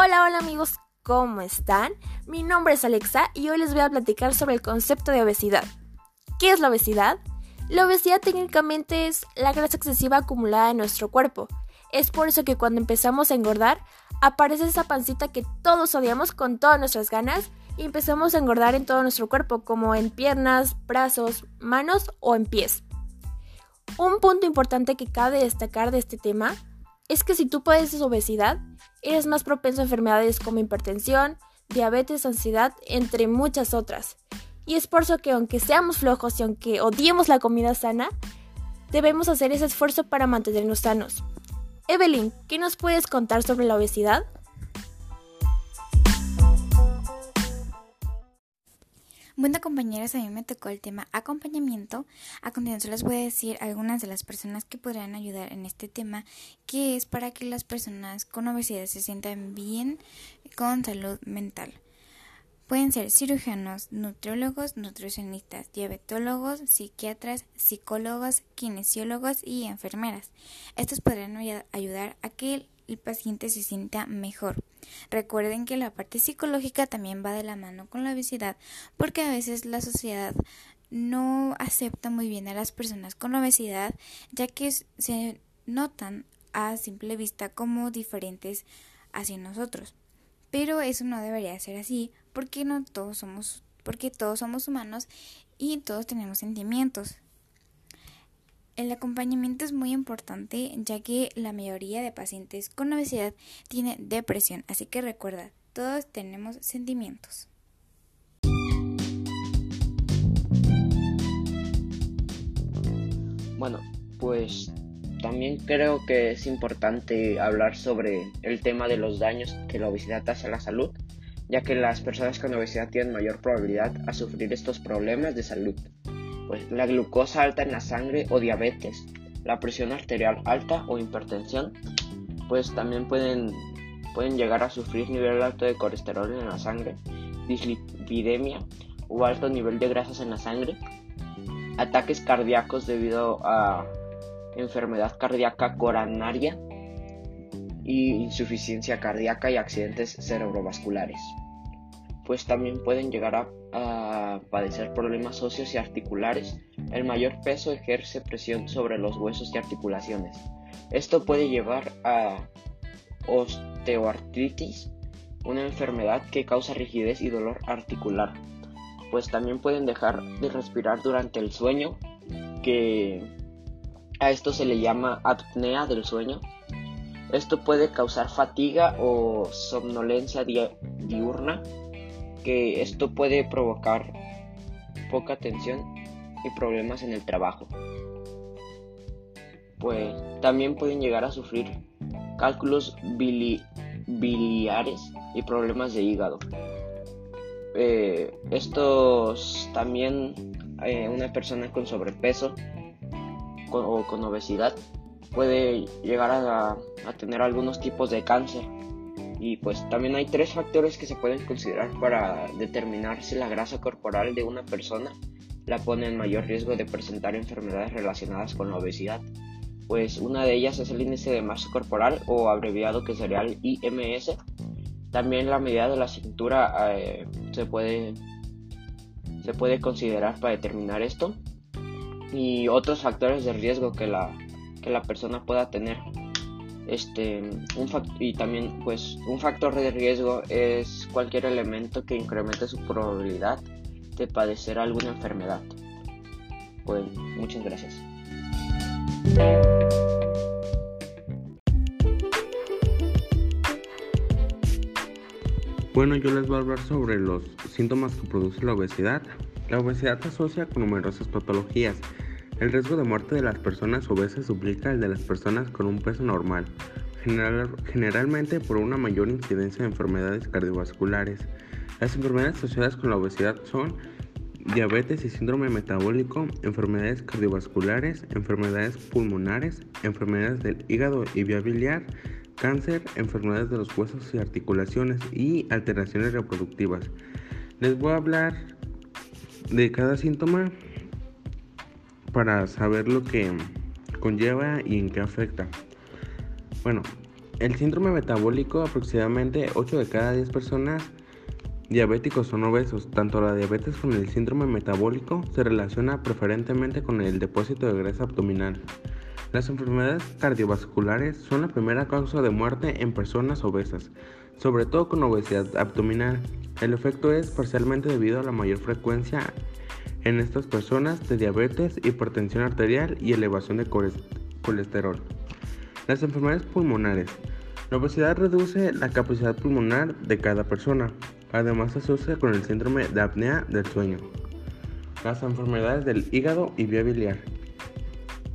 Hola, hola amigos, ¿cómo están? Mi nombre es Alexa y hoy les voy a platicar sobre el concepto de obesidad. ¿Qué es la obesidad? La obesidad técnicamente es la grasa excesiva acumulada en nuestro cuerpo. Es por eso que cuando empezamos a engordar, aparece esa pancita que todos odiamos con todas nuestras ganas y empezamos a engordar en todo nuestro cuerpo, como en piernas, brazos, manos o en pies. Un punto importante que cabe destacar de este tema es que si tú padeces obesidad, eres más propenso a enfermedades como hipertensión, diabetes, ansiedad, entre muchas otras. Y es por eso que aunque seamos flojos y aunque odiemos la comida sana, debemos hacer ese esfuerzo para mantenernos sanos. Evelyn, ¿qué nos puedes contar sobre la obesidad? Bueno compañeras, a mí me tocó el tema acompañamiento. A continuación les voy a decir algunas de las personas que podrían ayudar en este tema, que es para que las personas con obesidad se sientan bien con salud mental. Pueden ser cirujanos, nutriólogos, nutricionistas, diabetólogos, psiquiatras, psicólogos, kinesiólogos y enfermeras. Estos podrán ayudar a que el paciente se sienta mejor. Recuerden que la parte psicológica también va de la mano con la obesidad porque a veces la sociedad no acepta muy bien a las personas con obesidad ya que se notan a simple vista como diferentes hacia nosotros. Pero eso no debería ser así porque no todos somos porque todos somos humanos y todos tenemos sentimientos. El acompañamiento es muy importante ya que la mayoría de pacientes con obesidad tiene depresión, así que recuerda, todos tenemos sentimientos. Bueno, pues también creo que es importante hablar sobre el tema de los daños que la obesidad hace a la salud, ya que las personas con obesidad tienen mayor probabilidad a sufrir estos problemas de salud pues la glucosa alta en la sangre o diabetes, la presión arterial alta o hipertensión, pues también pueden, pueden llegar a sufrir nivel alto de colesterol en la sangre, dislipidemia o alto nivel de grasas en la sangre, ataques cardíacos debido a enfermedad cardíaca coronaria y insuficiencia cardíaca y accidentes cerebrovasculares pues también pueden llegar a, padecer problemas óseos y articulares. El mayor peso ejerce presión sobre los huesos y articulaciones. Esto puede llevar a osteoartritis, una enfermedad que causa rigidez y dolor articular. Pues también pueden dejar de respirar durante el sueño, que a esto se le llama apnea del sueño. Esto puede causar fatiga o somnolencia diurna que esto puede provocar poca tensión y problemas en el trabajo. Pues también pueden llegar a sufrir cálculos biliares y problemas de hígado. Eh, estos también eh, una persona con sobrepeso o con obesidad puede llegar a tener algunos tipos de cáncer y pues también hay tres factores que se pueden considerar para determinar si la grasa corporal de una persona la pone en mayor riesgo de presentar enfermedades relacionadas con la obesidad. Pues una de ellas es el índice de masa corporal o abreviado que sería el IMS. También la medida de la cintura eh, se, puede, se puede considerar para determinar esto. Y otros factores de riesgo que la, que la persona pueda tener este, un y también pues un factor de riesgo es cualquier elemento que incremente su probabilidad de padecer alguna enfermedad. Pues muchas gracias. Bueno, yo les voy a hablar sobre los síntomas que produce la obesidad. La obesidad se asocia con numerosas patologías, el riesgo de muerte de las personas obesas duplica el de las personas con un peso normal, generalmente por una mayor incidencia de enfermedades cardiovasculares. Las enfermedades asociadas con la obesidad son diabetes y síndrome metabólico, enfermedades cardiovasculares, enfermedades pulmonares, enfermedades del hígado y vía biliar, cáncer, enfermedades de los huesos y articulaciones y alteraciones reproductivas. Les voy a hablar de cada síntoma para saber lo que conlleva y en qué afecta. Bueno, el síndrome metabólico, aproximadamente 8 de cada 10 personas diabéticos son obesos. Tanto la diabetes como el síndrome metabólico se relaciona preferentemente con el depósito de grasa abdominal. Las enfermedades cardiovasculares son la primera causa de muerte en personas obesas, sobre todo con obesidad abdominal. El efecto es parcialmente debido a la mayor frecuencia en estas personas de diabetes, hipertensión arterial y elevación de colesterol. Las enfermedades pulmonares. La obesidad reduce la capacidad pulmonar de cada persona. Además se asocia con el síndrome de apnea del sueño. Las enfermedades del hígado y vía biliar.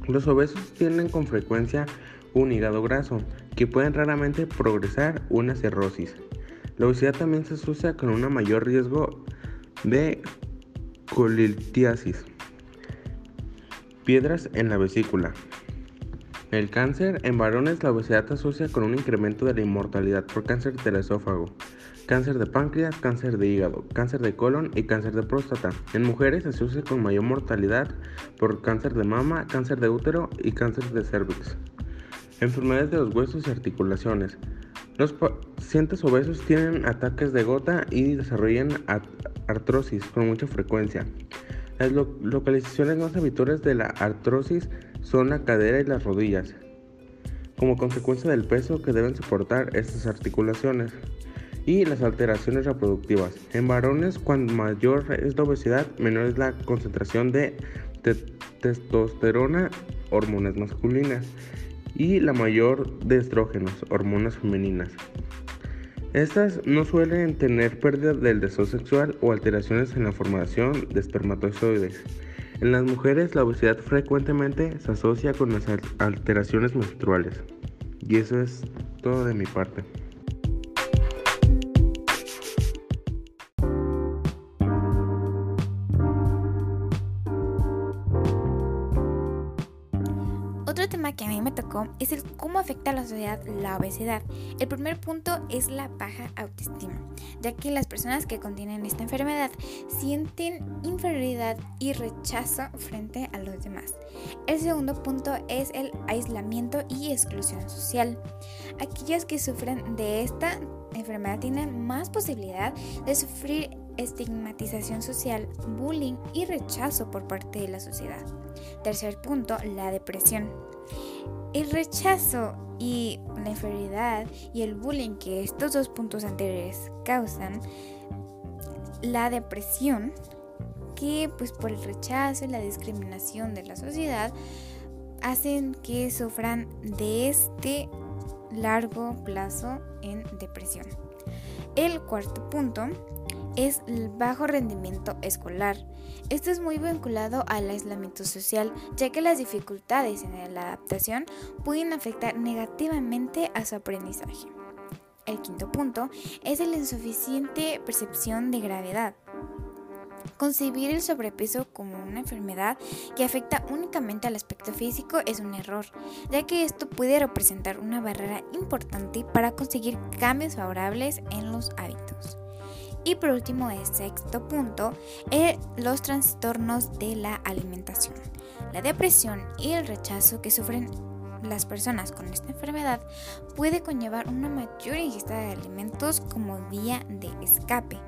Los obesos tienen con frecuencia un hígado graso, que pueden raramente progresar una cirrosis. La obesidad también se asocia con un mayor riesgo de colitiasis, piedras en la vesícula. El cáncer en varones la obesidad asocia con un incremento de la inmortalidad por cáncer del esófago, cáncer de páncreas, cáncer de hígado, cáncer de colon y cáncer de próstata. En mujeres se asocia con mayor mortalidad por cáncer de mama, cáncer de útero y cáncer de cervix. Enfermedades de los huesos y articulaciones. Los pacientes obesos tienen ataques de gota y desarrollan artrosis con mucha frecuencia. Las localizaciones más habituales de la artrosis son la cadera y las rodillas, como consecuencia del peso que deben soportar estas articulaciones y las alteraciones reproductivas. En varones, cuando mayor es la obesidad, menor es la concentración de testosterona, hormonas masculinas, y la mayor de estrógenos, hormonas femeninas. Estas no suelen tener pérdida del deseo sexual o alteraciones en la formación de espermatozoides. En las mujeres la obesidad frecuentemente se asocia con las alteraciones menstruales. Y eso es todo de mi parte. Es el cómo afecta a la sociedad la obesidad. El primer punto es la baja autoestima, ya que las personas que contienen esta enfermedad sienten inferioridad y rechazo frente a los demás. El segundo punto es el aislamiento y exclusión social. Aquellos que sufren de esta enfermedad tienen más posibilidad de sufrir estigmatización social, bullying y rechazo por parte de la sociedad. Tercer punto, la depresión. El rechazo y la inferioridad y el bullying que estos dos puntos anteriores causan, la depresión, que pues por el rechazo y la discriminación de la sociedad hacen que sufran de este largo plazo en depresión. El cuarto punto es el bajo rendimiento escolar. Esto es muy vinculado al aislamiento social, ya que las dificultades en la adaptación pueden afectar negativamente a su aprendizaje. El quinto punto es la insuficiente percepción de gravedad. Concebir el sobrepeso como una enfermedad que afecta únicamente al aspecto físico es un error, ya que esto puede representar una barrera importante para conseguir cambios favorables en los hábitos. Y por último, el sexto punto, es los trastornos de la alimentación. La depresión y el rechazo que sufren las personas con esta enfermedad puede conllevar una mayor ingesta de alimentos como vía de escape.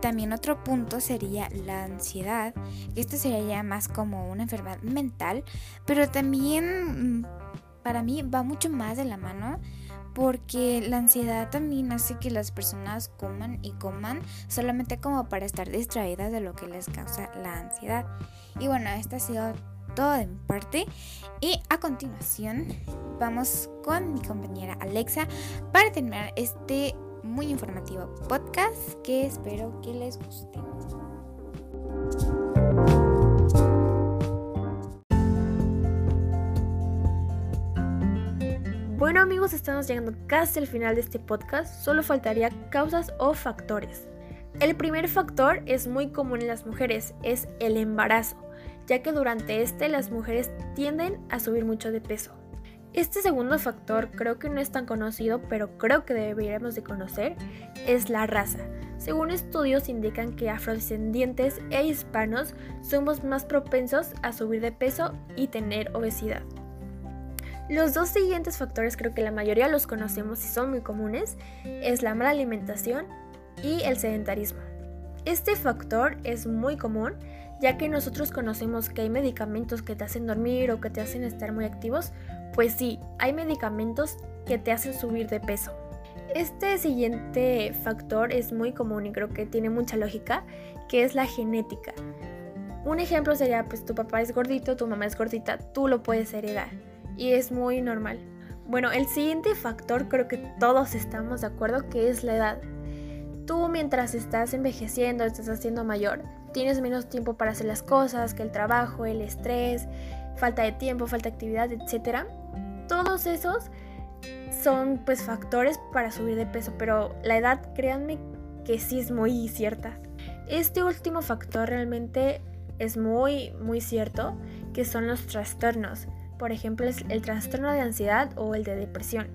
También otro punto sería la ansiedad, esto sería más como una enfermedad mental, pero también mm, para mí va mucho más de la mano porque la ansiedad también hace que las personas coman y coman solamente como para estar distraídas de lo que les causa la ansiedad. Y bueno, esto ha sido todo de mi parte y a continuación vamos con mi compañera Alexa para terminar este muy informativo podcast que espero que les guste. Bueno amigos, estamos llegando casi al final de este podcast, solo faltaría causas o factores. El primer factor es muy común en las mujeres, es el embarazo, ya que durante este las mujeres tienden a subir mucho de peso. Este segundo factor creo que no es tan conocido, pero creo que deberíamos de conocer, es la raza. Según estudios indican que afrodescendientes e hispanos somos más propensos a subir de peso y tener obesidad. Los dos siguientes factores creo que la mayoría los conocemos y son muy comunes, es la mala alimentación y el sedentarismo. Este factor es muy común ya que nosotros conocemos que hay medicamentos que te hacen dormir o que te hacen estar muy activos, pues sí, hay medicamentos que te hacen subir de peso. Este siguiente factor es muy común y creo que tiene mucha lógica, que es la genética. Un ejemplo sería, pues tu papá es gordito, tu mamá es gordita, tú lo puedes heredar y es muy normal. Bueno, el siguiente factor creo que todos estamos de acuerdo que es la edad. Tú mientras estás envejeciendo, estás haciendo mayor, tienes menos tiempo para hacer las cosas, que el trabajo, el estrés, falta de tiempo, falta de actividad, etc. Todos esos son pues factores para subir de peso, pero la edad, créanme que sí es muy cierta. Este último factor realmente es muy, muy cierto, que son los trastornos. Por ejemplo, es el trastorno de ansiedad o el de depresión.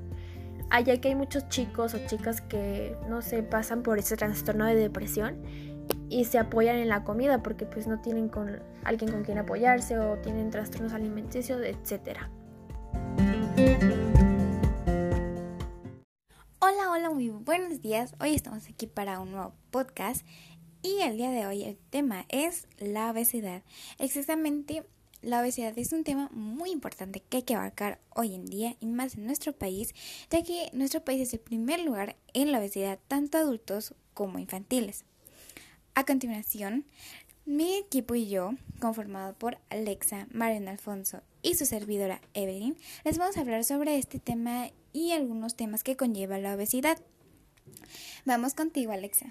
Allá que hay muchos chicos o chicas que no se pasan por ese trastorno de depresión y se apoyan en la comida porque pues no tienen con alguien con quien apoyarse o tienen trastornos alimenticios, etc. Hola, hola, muy buenos días. Hoy estamos aquí para un nuevo podcast y el día de hoy el tema es la obesidad. Exactamente, la obesidad es un tema muy importante que hay que abarcar hoy en día y más en nuestro país, ya que nuestro país es el primer lugar en la obesidad tanto adultos como infantiles. A continuación, mi equipo y yo, conformado por Alexa, Mariana Alfonso y su servidora Evelyn, les vamos a hablar sobre este tema y algunos temas que conlleva la obesidad. Vamos contigo, Alexa.